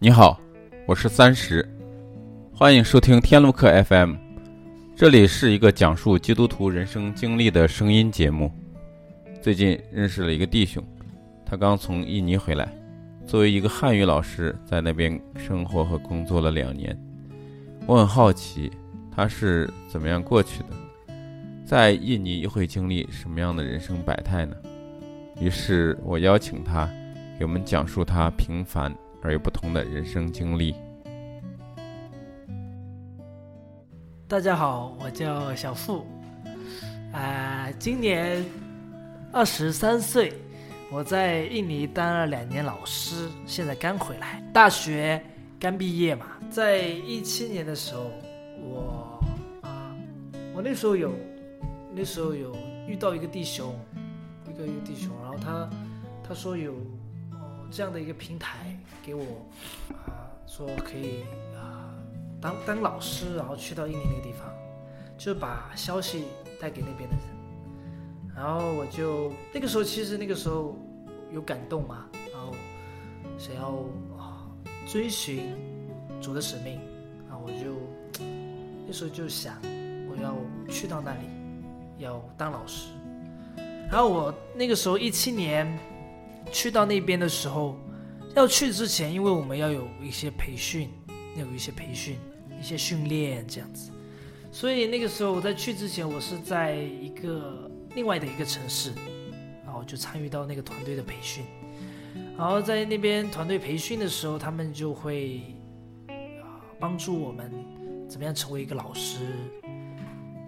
你好，我是三十，欢迎收听天路客 FM，这里是一个讲述基督徒人生经历的声音节目。最近认识了一个弟兄，他刚从印尼回来，作为一个汉语老师，在那边生活和工作了两年。我很好奇他是怎么样过去的，在印尼又会经历什么样的人生百态呢？于是我邀请他给我们讲述他平凡而又不同的人生经历。大家好，我叫小付，啊、今年二十三岁，我在印尼当了两年老师，现在刚回来，大学刚毕业嘛，在一七年的时候，我啊、我那时候有，那时候有遇到一个弟兄，一个一个弟兄，然后他他说有这样的一个平台给我啊、说可以啊、当当老师，然后去到印尼那个地方，就把消息带给那边的人。然后我就那个时候，其实那个时候有感动嘛，然后想要啊追寻主的使命，然后我就那时候就想我要去到那里，要当老师。然后我那个时候一七年去到那边的时候，要去之前，因为我们要有一些培训，要有一些培训。一些训练这样子，所以那个时候我在去之前，我是在一个另外的一个城市，然后就参与到那个团队的培训，然后在那边团队培训的时候，他们就会啊帮助我们怎么样成为一个老师，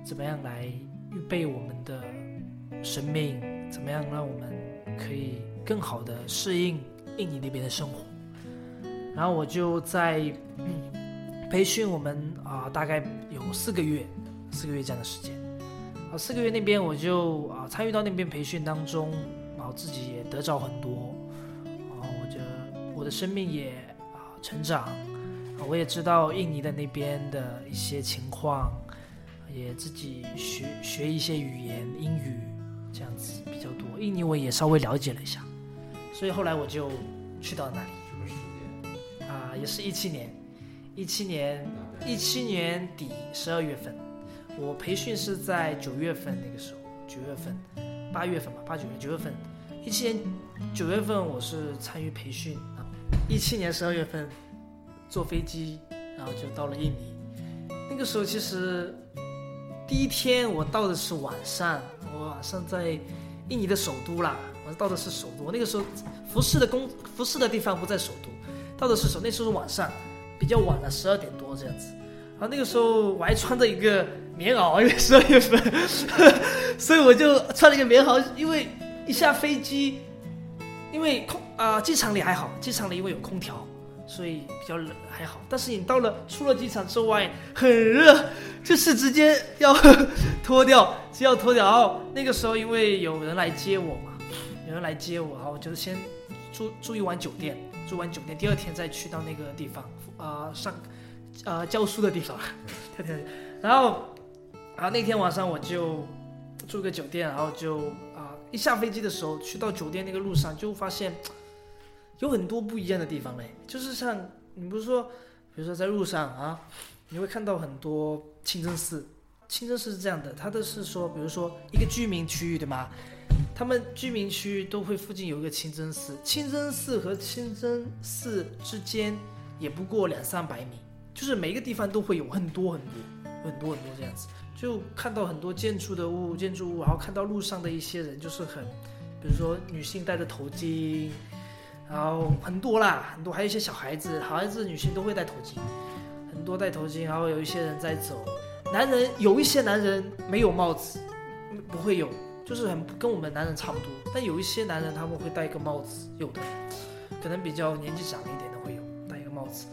怎么样来预备我们的生命，怎么样让我们可以更好的适应印尼那边的生活，然后我就在。培训我们啊、大概有四个月，四个月这样的时间。啊，四个月那边我就啊参与到那边培训当中，然后自己也得着很多，啊，我觉得我的生命也啊成长，我也知道印尼的那边的一些情况，也自己学学一些语言，英语这样子比较多，印尼我也稍微了解了一下，所以后来我就去到那里。什么时间啊，也是一七年。一七年，一七年底十二月份，我培训是在九月份那个时候，九月份，八月份吧，八九月九月份，一七年九月份我是参与培训啊，一七年十二月份坐飞机，然后就到了印尼。那个时候其实第一天我到的是晚上，我晚上在印尼的首都啦，到的是首都。我那个时候服饰的工服饰的地方不在首都，到的是首，那时候是晚上。比较晚了，十二点多这样子，然后那个时候我还穿着一个棉袄，因为十二月份，所以我就穿了一个棉袄，因为一下飞机，因为空啊、机场里还好，机场里因为有空调，所以比较冷还好。但是你到了出了机场之外，很热，就是直接要 脱掉，就要脱掉。然后那个时候因为有人来接我嘛，有人来接我，然后我就先住住一晚酒店。住完酒店，第二天再去到那个地方，啊、呃，上，呃，教书的地方，第二天，然后，啊，那天晚上我就住个酒店，然后就啊、呃，一下飞机的时候，去到酒店那个路上，就发现有很多不一样的地方嘞，就是像你不是说，比如说在路上啊，你会看到很多清真寺，清真寺是这样的，它的是说，比如说一个居民区域，对吗？他们居民区都会附近有一个清真寺，清真寺和清真寺之间也不过两三百米，就是每一个地方都会有很多很多很多很多这样子，就看到很多建筑的物建筑物，然后看到路上的一些人就是很，比如说女性戴着头巾，然后很多啦，很多还有一些小孩子，小孩子女性都会戴头巾，很多戴头巾，然后有一些人在走，男人有一些男人没有帽子，不会有。就是很跟我们男人差不多，但有一些男人他们会戴一个帽子，有的可能比较年纪长一点的会有戴一个帽子。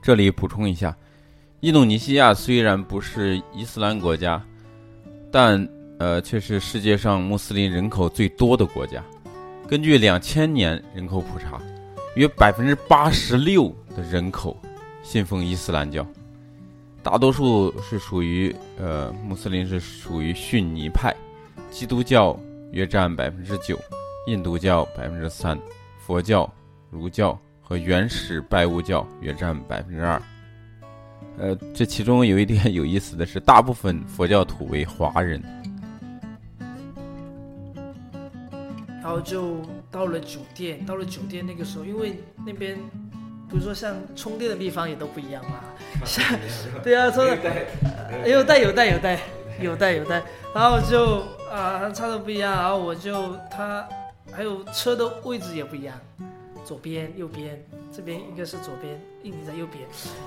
这里补充一下，印度尼西亚虽然不是伊斯兰国家，但呃却是世界上穆斯林人口最多的国家。根据两千年人口普查，约百分之八十六的人口信奉伊斯兰教。大多数是属于呃穆斯林是属于逊尼派，基督教约占百分之九，印度教百分之三，佛教儒教和原始拜物教约占百分之二。呃，这其中有一点有意思的是，大部分佛教徒为华人。然后就到了酒店，到了酒店那个时候，因为那边，比如说像充电的地方也都不一样嘛，像对啊，说的有带有带。有带有带 有带，然后就啊差的不一样，然后我就他还有车的位置也不一样，左边右边，这边应该是左边，印尼在右边，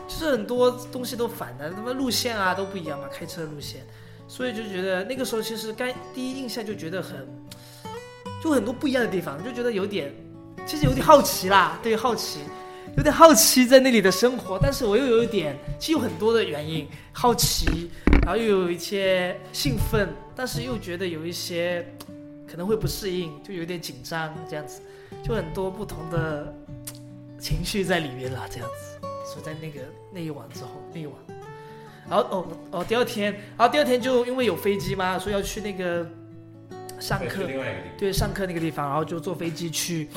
就是很多东西都反的，他妈路线啊都不一样嘛，开车路线，所以就觉得那个时候其实该第一印象就觉得很。就很多不一样的地方，就觉得有点，其实有点好奇啦，对，好奇，有点好奇在那里的生活，但是我又有一点，其实有很多的原因，好奇，然后又有一些兴奋，但是又觉得有一些可能会不适应，就有点紧张这样子，就很多不同的情绪在里面啦，这样子，所以在那个那一晚之后，那一晚，然后哦哦，第二天，然后第二天就因为有飞机嘛，所以要去那个。上课，对，上课那个地方，然后就坐飞机去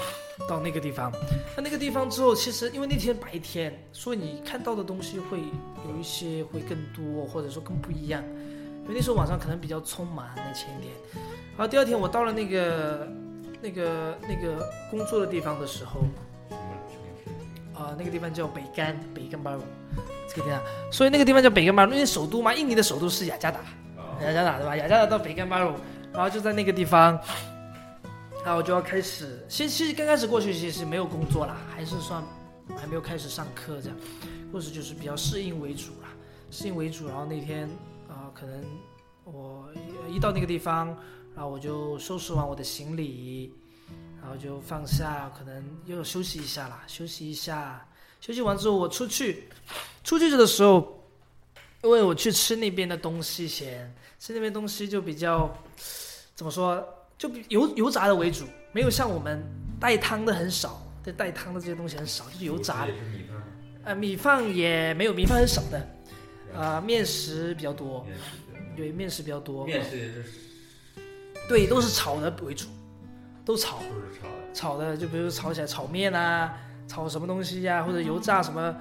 到那个地方。那那个地方之后，其实因为那天白天，所以你看到的东西会有一些会更多，或者说更不一样。因为那时候晚上可能比较匆忙，那前一天。然后第二天我到了那个那个那个工作的地方的时候，啊，那个地方叫北干北干巴鲁，这个地方。所以那个地方叫北干巴鲁，因为首都嘛，印尼的首都是雅加达，雅加达对吧？雅加达到北干巴鲁。然后就在那个地方，然后我就要开始。先其实刚开始过去其实没有工作啦，还是算还没有开始上课这样，或者就是比较适应为主啦，适应为主。然后那天啊，可能我一到那个地方，然后我就收拾完我的行李，然后就放下，可能又休息一下啦，休息一下。休息完之后我出去，出去的时候，因为我去吃那边的东西先，吃那边东西就比较。怎么说？就油油炸的为主，没有像我们带汤的很少，对带汤的这些东西很少，就是油炸的。呃，米饭也没有，米饭很少的。啊，面食比较多。对，面食比较多。面食也是对，都是炒的为主，都炒。都是炒的。炒的，就比如炒起来炒面啊，炒什么东西呀，或者油炸什么，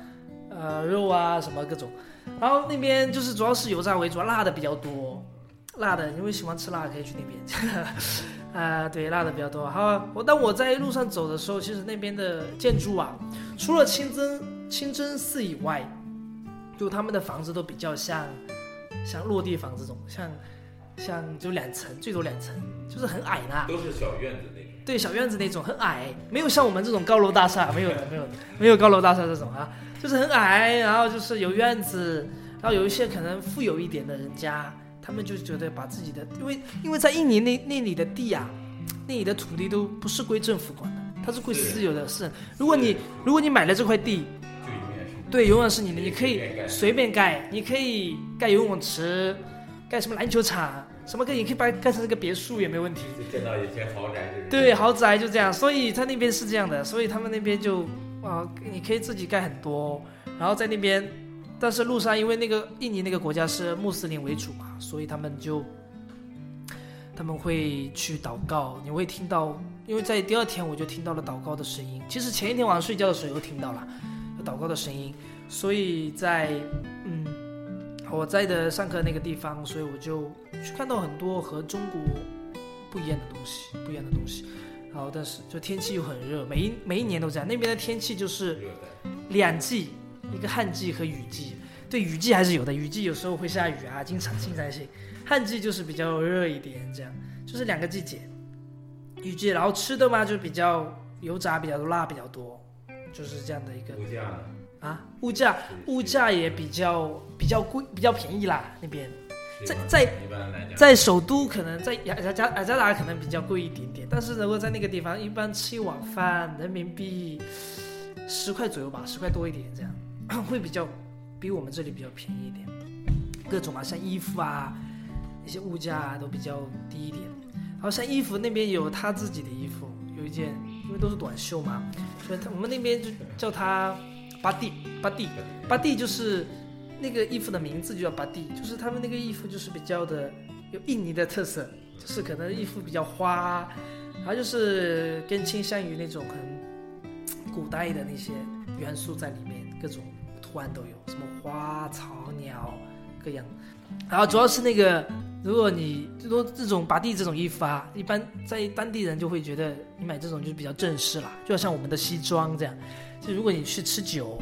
呃，肉啊什么各种。然后那边就是主要是油炸为主，辣的比较多。辣的，因为喜欢吃辣，可以去那边。啊，对，辣的比较多。好，我当我在路上走的时候，其实那边的建筑啊，除了清真清真寺以外，就他们的房子都比较像像落地房这种，像像就两层，最多两层，就是很矮的。都是小院子那种。对，小院子那种很矮，没有像我们这种高楼大厦，没有的，没有的，没有高楼大厦这种啊，就是很矮，然后就是有院子，然后有一些可能富有一点的人家。他们就觉得把自己的，因为因为在印尼那那里的地啊，那里的土地都不是归政府管的，它是归私有的。是，如果你如果你买了这块地，对，永远是你的，你可以随便盖，你可以盖游泳池，盖什么篮球场，什么可以，你可以把它盖成一个别墅也没问题。见到一些豪宅对，豪宅就这样，所以他那边是这样的，所以他们那边就啊，你可以自己盖很多，然后在那边。但是路上，因为那个印尼那个国家是穆斯林为主嘛，所以他们就他们会去祷告。你会听到，因为在第二天我就听到了祷告的声音。其实前一天晚上睡觉的时候又听到了有祷告的声音，所以在嗯我在的上课那个地方，所以我就去看到很多和中国不一样的东西，不一样的东西。然后但是就天气又很热，每一每一年都这样。那边的天气就是两季。一个旱季和雨季，对雨季还是有的，雨季有时候会下雨啊，经常经常性。旱季就是比较热一点，这样就是两个季节。雨季，然后吃的嘛就比较油炸比较多，辣比较多，就是这样的一个。物价？啊，物价物价也比较比较贵，比较便宜啦那边。在在在首都可能在雅加雅加达可能比较贵一点点，但是如果在那个地方，一般吃一碗饭人民币十块左右吧，十块多一点这样。会比较比我们这里比较便宜一点，各种啊，像衣服啊，一些物价啊都比较低一点。然后像衣服那边有他自己的衣服，有一件，因为都是短袖嘛，所以他我们那边就叫他巴蒂，巴蒂，巴蒂就是那个衣服的名字就叫巴蒂，就是他们那个衣服就是比较的有印尼的特色，就是可能衣服比较花，然后就是更倾向于那种很。古代的那些元素在里面，各种图案都有，什么花草鸟各样。然后主要是那个，如果你就说这种拔地这种衣服啊，一般在当地人就会觉得你买这种就比较正式啦，就像我们的西装这样。就如果你去吃酒，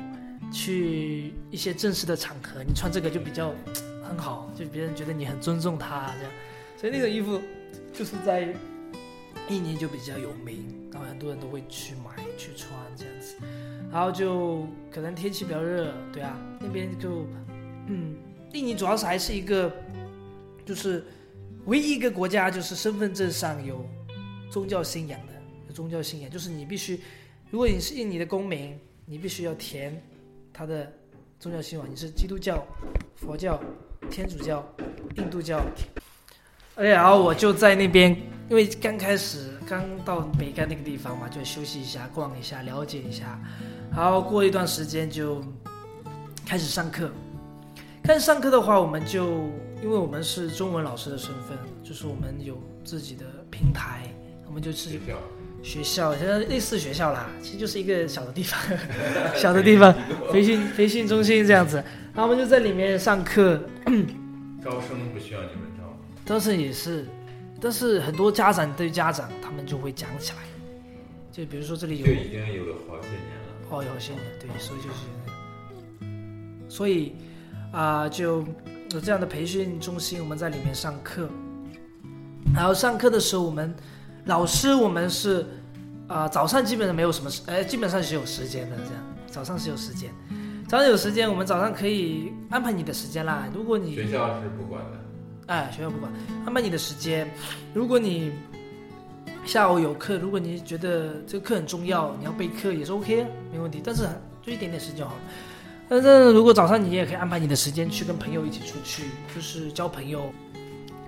去一些正式的场合，你穿这个就比较很好，就别人觉得你很尊重他这样。所以那种衣服就是在印尼就比较有名，然后很多人都会去买去穿这样。然后就可能天气比较热，对啊，那边就嗯，印尼主要是还是一个就是唯一一个国家，就是身份证上有宗教信仰的，有宗教信仰，就是你必须，如果你是印尼的公民，你必须要填他的宗教信仰，你是基督教、佛教、天主教、印度教。而且然后我就在那边，因为刚开始刚到北干那个地方嘛，就休息一下、逛一下、了解一下。然后过一段时间就开始上课。开始上课的话，我们就因为我们是中文老师的身份，就是我们有自己的平台，我们就是学校学校，现在类似学校啦，其实就是一个小的地方，小的地方培训培训中心这样子。然后我们就在里面上课，招生不需要你们招，但是也是，但是很多家长对家长他们就会讲起来，就比如说这里有就已经有了好几年了。哦，有些人对，所以就是，所以啊、就有这样的培训中心，我们在里面上课。然后上课的时候，我们老师我们是啊、早上基本上没有什么时，呃，基本上是有时间的，这样早上是有时间，早上有时间，我们早上可以安排你的时间啦。如果你学校是不管的，哎，学校不管，安排你的时间。如果你下午有课，如果你觉得这个课很重要，你要备课也是 OK，没问题。但是就一点点时间就好了。但是如果早上你也可以安排你的时间去跟朋友一起出去，就是交朋友。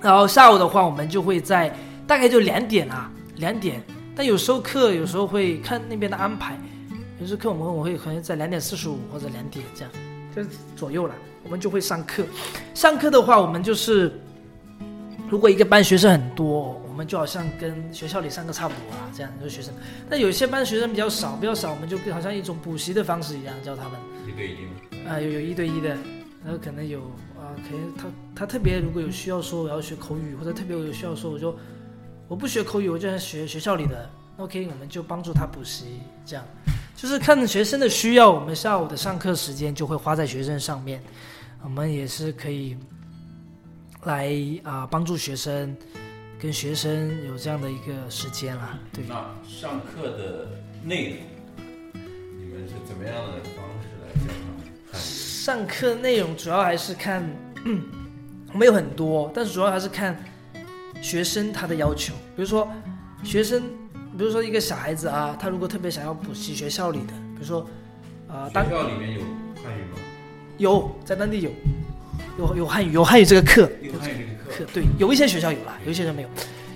然后下午的话，我们就会在大概就两点啊，两点。但有时候课有时候会看那边的安排，有时候课我们我会可能在两点四十五或者两点这样，就是左右了，我们就会上课。上课的话，我们就是如果一个班学生很多，我们就好像跟学校里上课差不多啊，这样就是学生。但有些班学生比较少，比较少，我们就好像一种补习的方式一样教他们。一对一吗？啊、有有一对一的，然后可能有啊、可能他他特别如果有需要说我要学口语，或者特别有需要说我就我不学口语，我就想学学校里的，OK，我们就帮助他补习，这样就是看学生的需要，我们下午的上课时间就会花在学生上面，我们也是可以来啊、帮助学生，跟学生有这样的一个时间啦，对。那上课的内容，你们是怎么样的方式来教？上课内容主要还是看，我们有很多，但是主要还是看学生他的要求。比如说，学生，比如说一个小孩子啊，他如果特别想要补习学校里的，比如说，啊、当学校里面有汉语吗？有在当地有，有有汉语，有汉语这个课，有汉语这个课，对，有一些学校有啦，有一些人没有。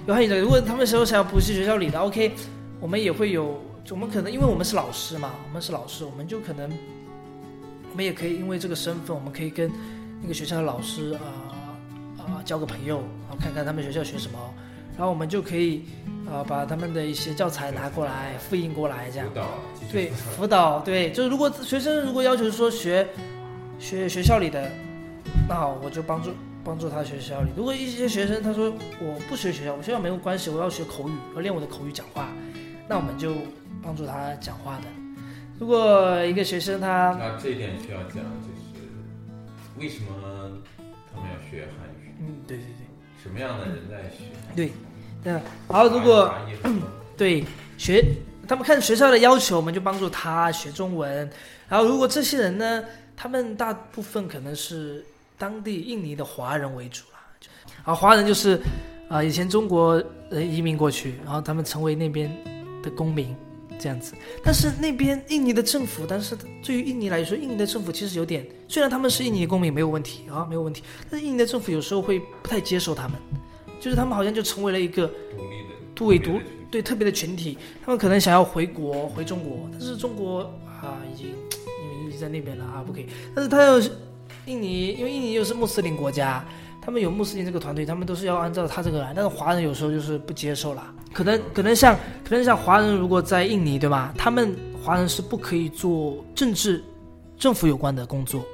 有汉语这个，如果他们时候想要补习学校里的，OK，我们也会有，我们可能因为我们是老师嘛，我们是老师，我们就可能，我们也可以因为这个身份，我们可以跟那个学校的老师啊啊、交个朋友，然后看看他们学校学什么，然后我们就可以啊、把他们的一些教材拿过来复印过来，这样辅。导，对，辅导辅导对，就是如果学生如果要求说学学学校里的，那好，我就帮助帮助他学校里。如果一些学生他说我不学学校，我学校没有关系，我要学口语，我练我的口语讲话，那我们就帮助他讲话的。如果一个学生他那这一点需要讲，就是为什么他们要学汉语？嗯，对对对什么样的人在学？对对 对，然后如果对学他们看学校的要求，我们就帮助他学中文。然后如果这些人呢，他们大部分可能是当地印尼的华人为主啦。啊，华人就是啊、以前中国人移民过去，然后他们成为那边的公民这样子。但是那边印尼的政府，但是对于印尼来说，印尼的政府其实有点，虽然他们是印尼的公民没有问题啊，没有问题，但是印尼的政府有时候会不太接受他们，就是他们好像就成为了一个独立的，对独对特别的群体，他们可能想要回国回中国，但是中国啊已经因为一直在那边了啊不可以。但是他要是印尼，因为印尼又是穆斯林国家，他们有穆斯林这个团队，他们都是要按照他这个来。但是华人有时候就是不接受啦，可能可能像可能像华人如果在印尼对吧？他们华人是不可以做政治、政府有关的工作，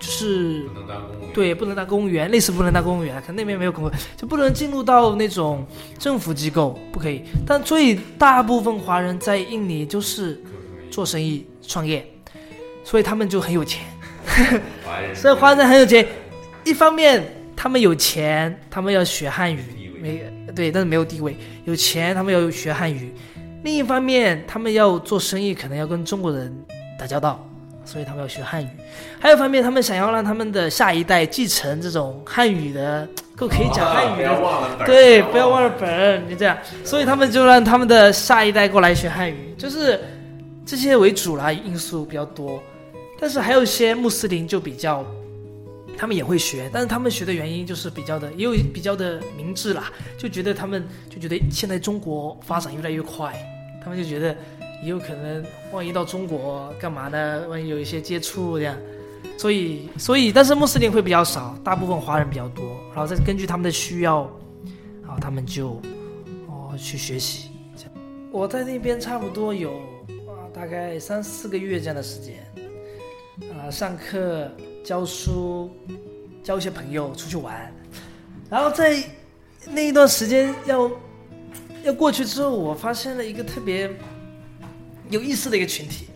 就是。对，不能当公务员，类似不能当公务员，可能那边没有公务员，就不能进入到那种政府机构，不可以。但最大部分华人在印尼就是做生意、创业，所以他们就很有钱。所以华人很有钱，一方面他们有钱，他们要学汉语，没对，但是没有地位。有钱，他们要学汉语；另一方面，他们要做生意，可能要跟中国人打交道，所以他们要学汉语。还有一方面，他们想要让他们的下一代继承这种汉语的，够可以讲汉语的。忘了对，不要忘了本儿，就这样。所以他们就让他们的下一代过来学汉语，就是这些为主啦，因素比较多。但是还有一些穆斯林就比较，他们也会学，但是他们学的原因就是比较的，也有比较的明智啦，就觉得他们就觉得现在中国发展越来越快，他们就觉得也有可能万一到中国干嘛呢？万一有一些接触这样。所以，所以，但是穆斯林会比较少，大部分华人比较多，然后再根据他们的需要，然后他们就哦去学习。我在那边差不多有啊大概三四个月这样的时间，啊上课、教书、交一些朋友、出去玩，然后在那一段时间要要过去之后，我发现了一个特别有意思的一个群体。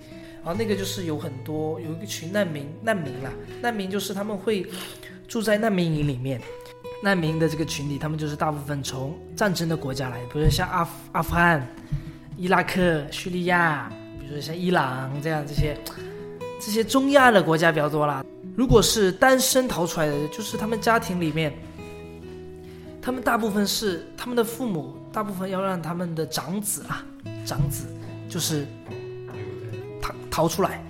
然后那个就是有很多有一个群难民，难民啦，难民就是他们会住在难民营里面。难民的这个群体，他们就是大部分从战争的国家来，比如像阿阿富汗、伊拉克、叙利亚，比如说像伊朗这样这些这些中亚的国家比较多啦。如果是单身逃出来的，就是他们家庭里面，他们大部分是他们的父母，大部分要让他们的长子啊，长子就是逃逃出来，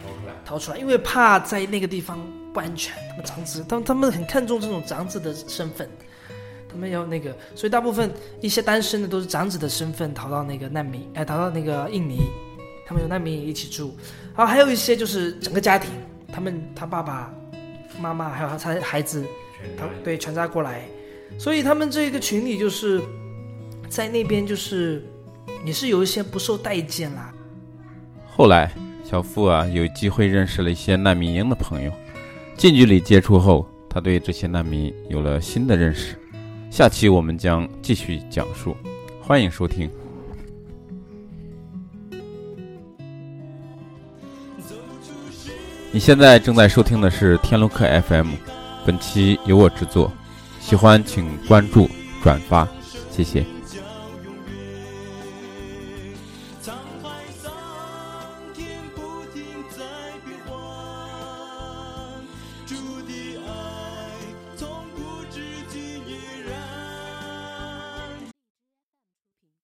逃出来，因为怕在那个地方不安全。他们长子，他们他们很看重这种长子的身份，他们要那个，所以大部分一些单身的都是长子的身份逃到那个难民，哎，逃到那个印尼，他们有难民营一起住。然后还有一些就是整个家庭，他们他爸爸妈妈还有他孩子，他对全家过来，所以他们这一个群里就是在那边就是也是有一些不受待见啦。后来，小付啊有机会认识了一些难民营的朋友，近距离接触后，他对这些难民有了新的认识。下期我们将继续讲述，欢迎收听。你现在正在收听的是天龙客 FM，本期由我制作，喜欢请关注、转发，谢谢。